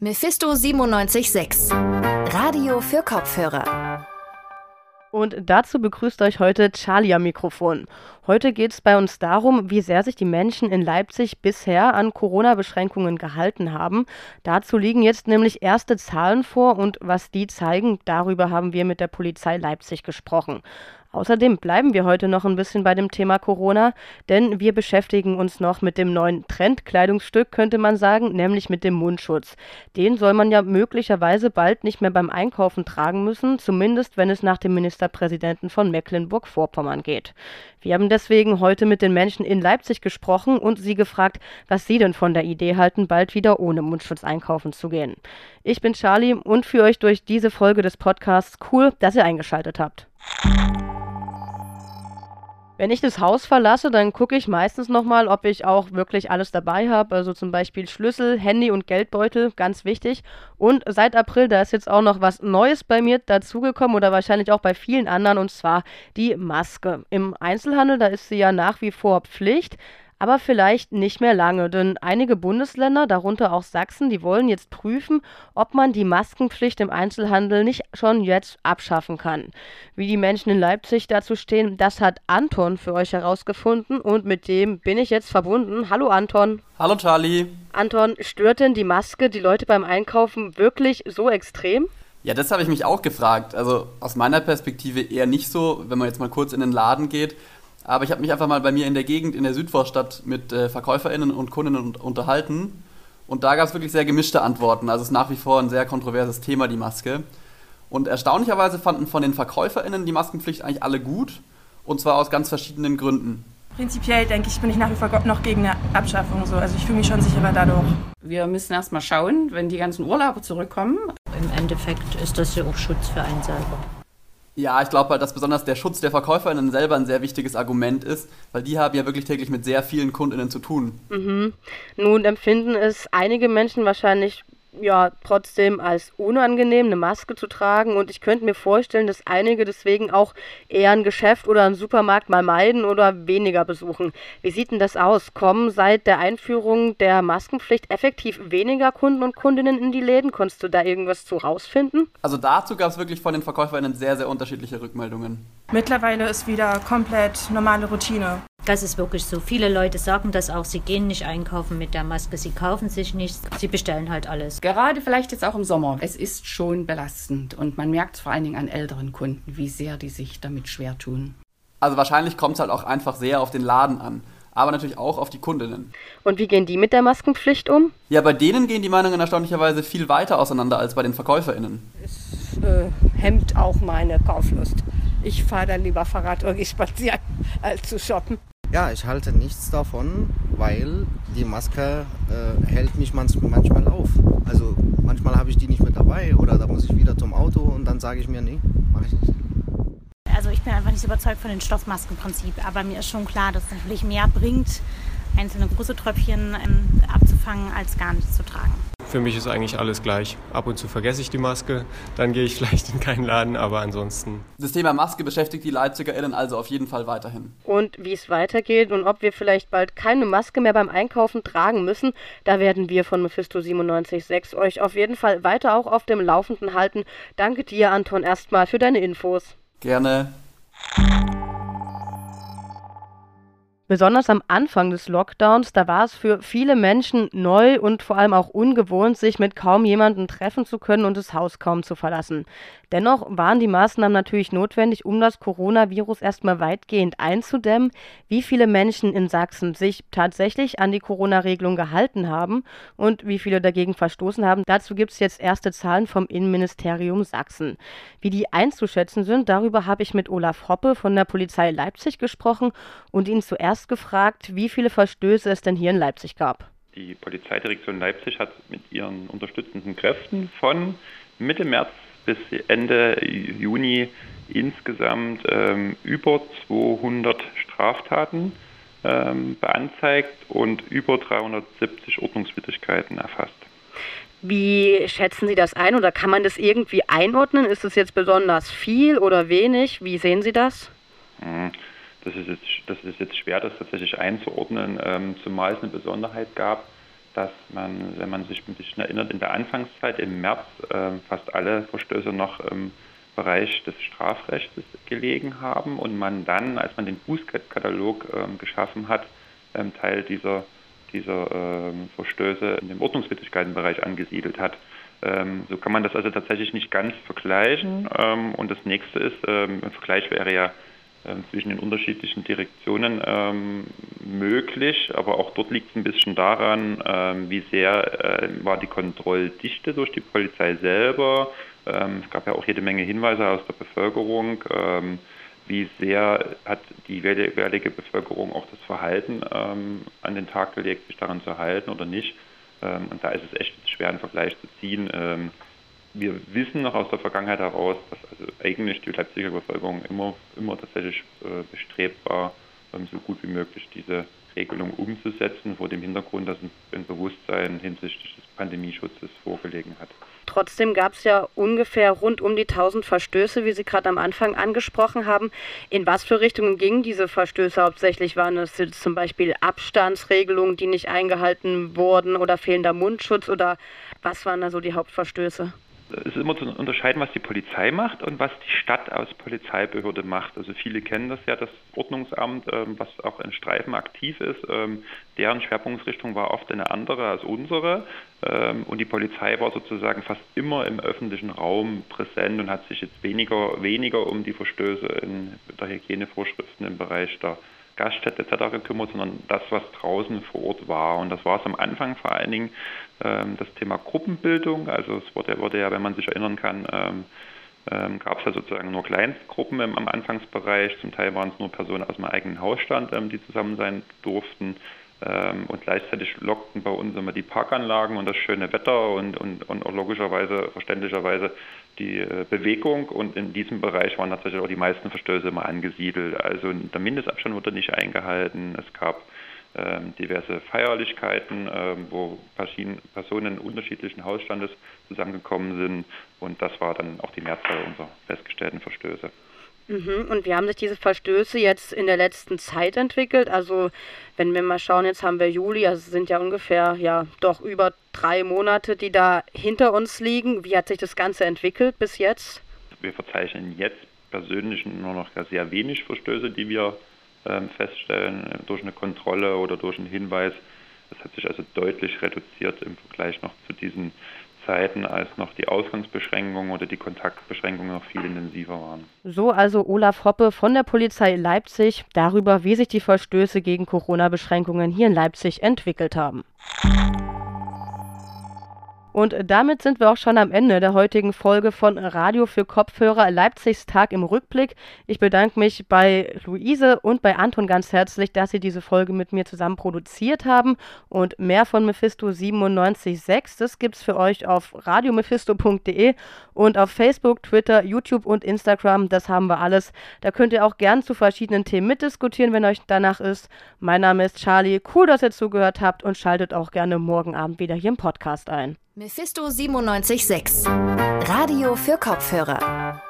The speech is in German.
Mephisto 976 Radio für Kopfhörer. Und dazu begrüßt euch heute Charlie am Mikrofon. Heute geht es bei uns darum, wie sehr sich die Menschen in Leipzig bisher an Corona-Beschränkungen gehalten haben. Dazu liegen jetzt nämlich erste Zahlen vor und was die zeigen, darüber haben wir mit der Polizei Leipzig gesprochen. Außerdem bleiben wir heute noch ein bisschen bei dem Thema Corona, denn wir beschäftigen uns noch mit dem neuen Trendkleidungsstück, könnte man sagen, nämlich mit dem Mundschutz. Den soll man ja möglicherweise bald nicht mehr beim Einkaufen tragen müssen, zumindest wenn es nach dem Ministerpräsidenten von Mecklenburg-Vorpommern geht. Wir haben deswegen heute mit den Menschen in Leipzig gesprochen und sie gefragt, was sie denn von der Idee halten, bald wieder ohne Mundschutz einkaufen zu gehen. Ich bin Charlie und führe euch durch diese Folge des Podcasts. Cool, dass ihr eingeschaltet habt. Wenn ich das Haus verlasse, dann gucke ich meistens nochmal, ob ich auch wirklich alles dabei habe. Also zum Beispiel Schlüssel, Handy und Geldbeutel, ganz wichtig. Und seit April, da ist jetzt auch noch was Neues bei mir dazugekommen oder wahrscheinlich auch bei vielen anderen, und zwar die Maske. Im Einzelhandel, da ist sie ja nach wie vor Pflicht aber vielleicht nicht mehr lange, denn einige Bundesländer, darunter auch Sachsen, die wollen jetzt prüfen, ob man die Maskenpflicht im Einzelhandel nicht schon jetzt abschaffen kann. Wie die Menschen in Leipzig dazu stehen, das hat Anton für euch herausgefunden und mit dem bin ich jetzt verbunden. Hallo Anton. Hallo Charlie. Anton, stört denn die Maske die Leute beim Einkaufen wirklich so extrem? Ja, das habe ich mich auch gefragt. Also aus meiner Perspektive eher nicht so, wenn man jetzt mal kurz in den Laden geht aber ich habe mich einfach mal bei mir in der Gegend in der Südvorstadt mit äh, VerkäuferInnen und Kundinnen unterhalten. Und da gab es wirklich sehr gemischte Antworten. Also es ist nach wie vor ein sehr kontroverses Thema, die Maske. Und erstaunlicherweise fanden von den VerkäuferInnen die Maskenpflicht eigentlich alle gut. Und zwar aus ganz verschiedenen Gründen. Prinzipiell denke ich, bin ich nach wie vor noch gegen eine Abschaffung. So. Also ich fühle mich schon sicherer dadurch. Wir müssen erst mal schauen, wenn die ganzen Urlauber zurückkommen. Im Endeffekt ist das ja auch Schutz für einen selber. Ja, ich glaube halt, dass besonders der Schutz der VerkäuferInnen selber ein sehr wichtiges Argument ist, weil die haben ja wirklich täglich mit sehr vielen KundInnen zu tun. Mhm. Nun empfinden es einige Menschen wahrscheinlich ja trotzdem als unangenehm, eine Maske zu tragen. Und ich könnte mir vorstellen, dass einige deswegen auch eher ein Geschäft oder einen Supermarkt mal meiden oder weniger besuchen. Wie sieht denn das aus? Kommen seit der Einführung der Maskenpflicht effektiv weniger Kunden und Kundinnen in die Läden? Konntest du da irgendwas zu rausfinden? Also dazu gab es wirklich von den VerkäuferInnen sehr, sehr unterschiedliche Rückmeldungen. Mittlerweile ist wieder komplett normale Routine. Das ist wirklich so. Viele Leute sagen das auch, sie gehen nicht einkaufen mit der Maske, sie kaufen sich nichts, sie bestellen halt alles. Gerade vielleicht jetzt auch im Sommer. Es ist schon belastend und man merkt vor allen Dingen an älteren Kunden, wie sehr die sich damit schwer tun. Also wahrscheinlich kommt es halt auch einfach sehr auf den Laden an aber natürlich auch auf die Kundinnen. Und wie gehen die mit der Maskenpflicht um? Ja, bei denen gehen die Meinungen erstaunlicherweise viel weiter auseinander als bei den VerkäuferInnen. Es äh, hemmt auch meine Kauflust. Ich fahre dann lieber Fahrrad oder gehe spazieren, als zu shoppen. Ja, ich halte nichts davon, weil die Maske äh, hält mich manchmal auf. Also manchmal habe ich die nicht mit dabei oder da muss ich wieder zum Auto und dann sage ich mir, nee, mache ich nicht. Also ich bin einfach nicht überzeugt von dem Stoffmaskenprinzip, aber mir ist schon klar, dass es natürlich mehr bringt, einzelne große Tröpfchen ähm, abzufangen, als gar nichts zu tragen. Für mich ist eigentlich alles gleich. Ab und zu vergesse ich die Maske, dann gehe ich vielleicht in keinen Laden, aber ansonsten. Das Thema Maske beschäftigt die LeipzigerInnen also auf jeden Fall weiterhin. Und wie es weitergeht und ob wir vielleicht bald keine Maske mehr beim Einkaufen tragen müssen, da werden wir von Mephisto 97.6 euch auf jeden Fall weiter auch auf dem Laufenden halten. Danke dir, Anton, erstmal für deine Infos. Gerne. Besonders am Anfang des Lockdowns, da war es für viele Menschen neu und vor allem auch ungewohnt, sich mit kaum jemandem treffen zu können und das Haus kaum zu verlassen. Dennoch waren die Maßnahmen natürlich notwendig, um das Coronavirus erstmal weitgehend einzudämmen. Wie viele Menschen in Sachsen sich tatsächlich an die Corona-Regelung gehalten haben und wie viele dagegen verstoßen haben, dazu gibt es jetzt erste Zahlen vom Innenministerium Sachsen. Wie die einzuschätzen sind, darüber habe ich mit Olaf Hoppe von der Polizei Leipzig gesprochen und ihn zuerst gefragt, wie viele Verstöße es denn hier in Leipzig gab. Die Polizeidirektion Leipzig hat mit ihren unterstützenden Kräften von Mitte März bis Ende Juni insgesamt ähm, über 200 Straftaten ähm, beanzeigt und über 370 Ordnungswidrigkeiten erfasst. Wie schätzen Sie das ein oder kann man das irgendwie einordnen? Ist es jetzt besonders viel oder wenig? Wie sehen Sie das? Hm, das ist jetzt, das ist jetzt schwer, das tatsächlich einzuordnen, ähm, zumal es eine Besonderheit gab, dass man, wenn man sich ein bisschen erinnert, in der Anfangszeit im März äh, fast alle Verstöße noch im Bereich des Strafrechts gelegen haben und man dann, als man den Bußkatalog äh, geschaffen hat, ähm, Teil dieser, dieser ähm, Verstöße in dem Ordnungswidrigkeitenbereich angesiedelt hat. Ähm, so kann man das also tatsächlich nicht ganz vergleichen. Ähm, und das nächste ist, ähm, ein Vergleich wäre ja ähm, zwischen den unterschiedlichen Direktionen ähm, möglich, aber auch dort liegt es ein bisschen daran, ähm, wie sehr äh, war die Kontrolldichte durch die Polizei selber. Ähm, es gab ja auch jede Menge Hinweise aus der Bevölkerung, ähm, wie sehr hat die jeweilige Bevölkerung auch das Verhalten ähm, an den Tag gelegt, sich daran zu halten oder nicht. und da ist es echt schwer, einen Vergleich zu ziehen wir wissen noch aus der Vergangenheit heraus, dass also eigentlich die Leipziger Bevölkerung immer, immer tatsächlich äh, bestrebt war, ähm, so gut wie möglich diese Regelung umzusetzen, vor dem Hintergrund, dass ein Bewusstsein hinsichtlich des Pandemieschutzes vorgelegen hat. Trotzdem gab es ja ungefähr rund um die 1000 Verstöße, wie Sie gerade am Anfang angesprochen haben. In was für Richtungen gingen diese Verstöße hauptsächlich? Waren es zum Beispiel Abstandsregelungen, die nicht eingehalten wurden oder fehlender Mundschutz oder was waren da so die Hauptverstöße? Es ist immer zu unterscheiden, was die Polizei macht und was die Stadt als Polizeibehörde macht. Also viele kennen das ja, das Ordnungsamt, ähm, was auch in Streifen aktiv ist. Ähm, deren Schwerpunktsrichtung war oft eine andere als unsere. Ähm, und die Polizei war sozusagen fast immer im öffentlichen Raum präsent und hat sich jetzt weniger, weniger um die Verstöße in der Hygienevorschriften im Bereich der Gaststätte etc. gekümmert, sondern das, was draußen vor Ort war. Und das war es am Anfang vor allen Dingen ähm, das Thema Gruppenbildung. Also es wurde, wurde ja, wenn man sich erinnern kann, ähm, ähm, gab es ja sozusagen nur Kleinstgruppen im, am Anfangsbereich. Zum Teil waren es nur Personen aus dem eigenen Hausstand, ähm, die zusammen sein durften. Ähm, und gleichzeitig lockten bei uns immer die Parkanlagen und das schöne Wetter und, und, und auch logischerweise, verständlicherweise die äh, Bewegung. Und in diesem Bereich waren tatsächlich auch die meisten Verstöße immer angesiedelt. Also der Mindestabstand wurde nicht eingehalten. Es gab ähm, diverse Feierlichkeiten, ähm, wo Personen unterschiedlichen Hausstandes zusammengekommen sind. Und das war dann auch die Mehrzahl unserer festgestellten Verstöße. Mhm. Und wie haben sich diese Verstöße jetzt in der letzten Zeit entwickelt? Also wenn wir mal schauen, jetzt haben wir Juli, also sind ja ungefähr ja doch über drei Monate, die da hinter uns liegen. Wie hat sich das Ganze entwickelt bis jetzt? Wir verzeichnen jetzt persönlich nur noch sehr wenig Verstöße, die wir ähm, feststellen durch eine Kontrolle oder durch einen Hinweis. Das hat sich also deutlich reduziert im Vergleich noch zu diesen Zeiten, als noch die Ausgangsbeschränkungen oder die Kontaktbeschränkungen noch viel intensiver waren. So also Olaf Hoppe von der Polizei Leipzig darüber, wie sich die Verstöße gegen Corona-Beschränkungen hier in Leipzig entwickelt haben. Und damit sind wir auch schon am Ende der heutigen Folge von Radio für Kopfhörer Leipzigs Tag im Rückblick. Ich bedanke mich bei Luise und bei Anton ganz herzlich, dass sie diese Folge mit mir zusammen produziert haben. Und mehr von Mephisto 97.6, das gibt es für euch auf radiomephisto.de und auf Facebook, Twitter, YouTube und Instagram. Das haben wir alles. Da könnt ihr auch gern zu verschiedenen Themen mitdiskutieren, wenn euch danach ist. Mein Name ist Charlie. Cool, dass ihr zugehört habt und schaltet auch gerne morgen Abend wieder hier im Podcast ein. Mephisto 976. Radio für Kopfhörer.